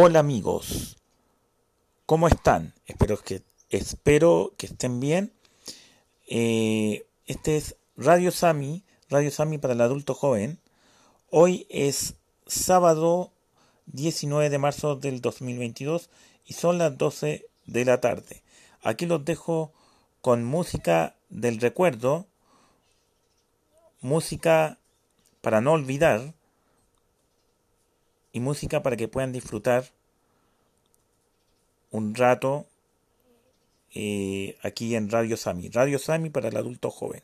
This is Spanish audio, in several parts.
Hola amigos, ¿cómo están? Espero que, espero que estén bien. Eh, este es Radio Sami, Radio Sami para el adulto joven. Hoy es sábado 19 de marzo del 2022 y son las 12 de la tarde. Aquí los dejo con música del recuerdo, música para no olvidar y música para que puedan disfrutar un rato eh, aquí en Radio Sami. Radio Sami para el adulto joven.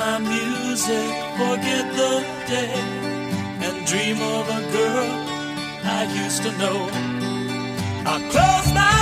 my music, forget the day, and dream of a girl I used to know. I close my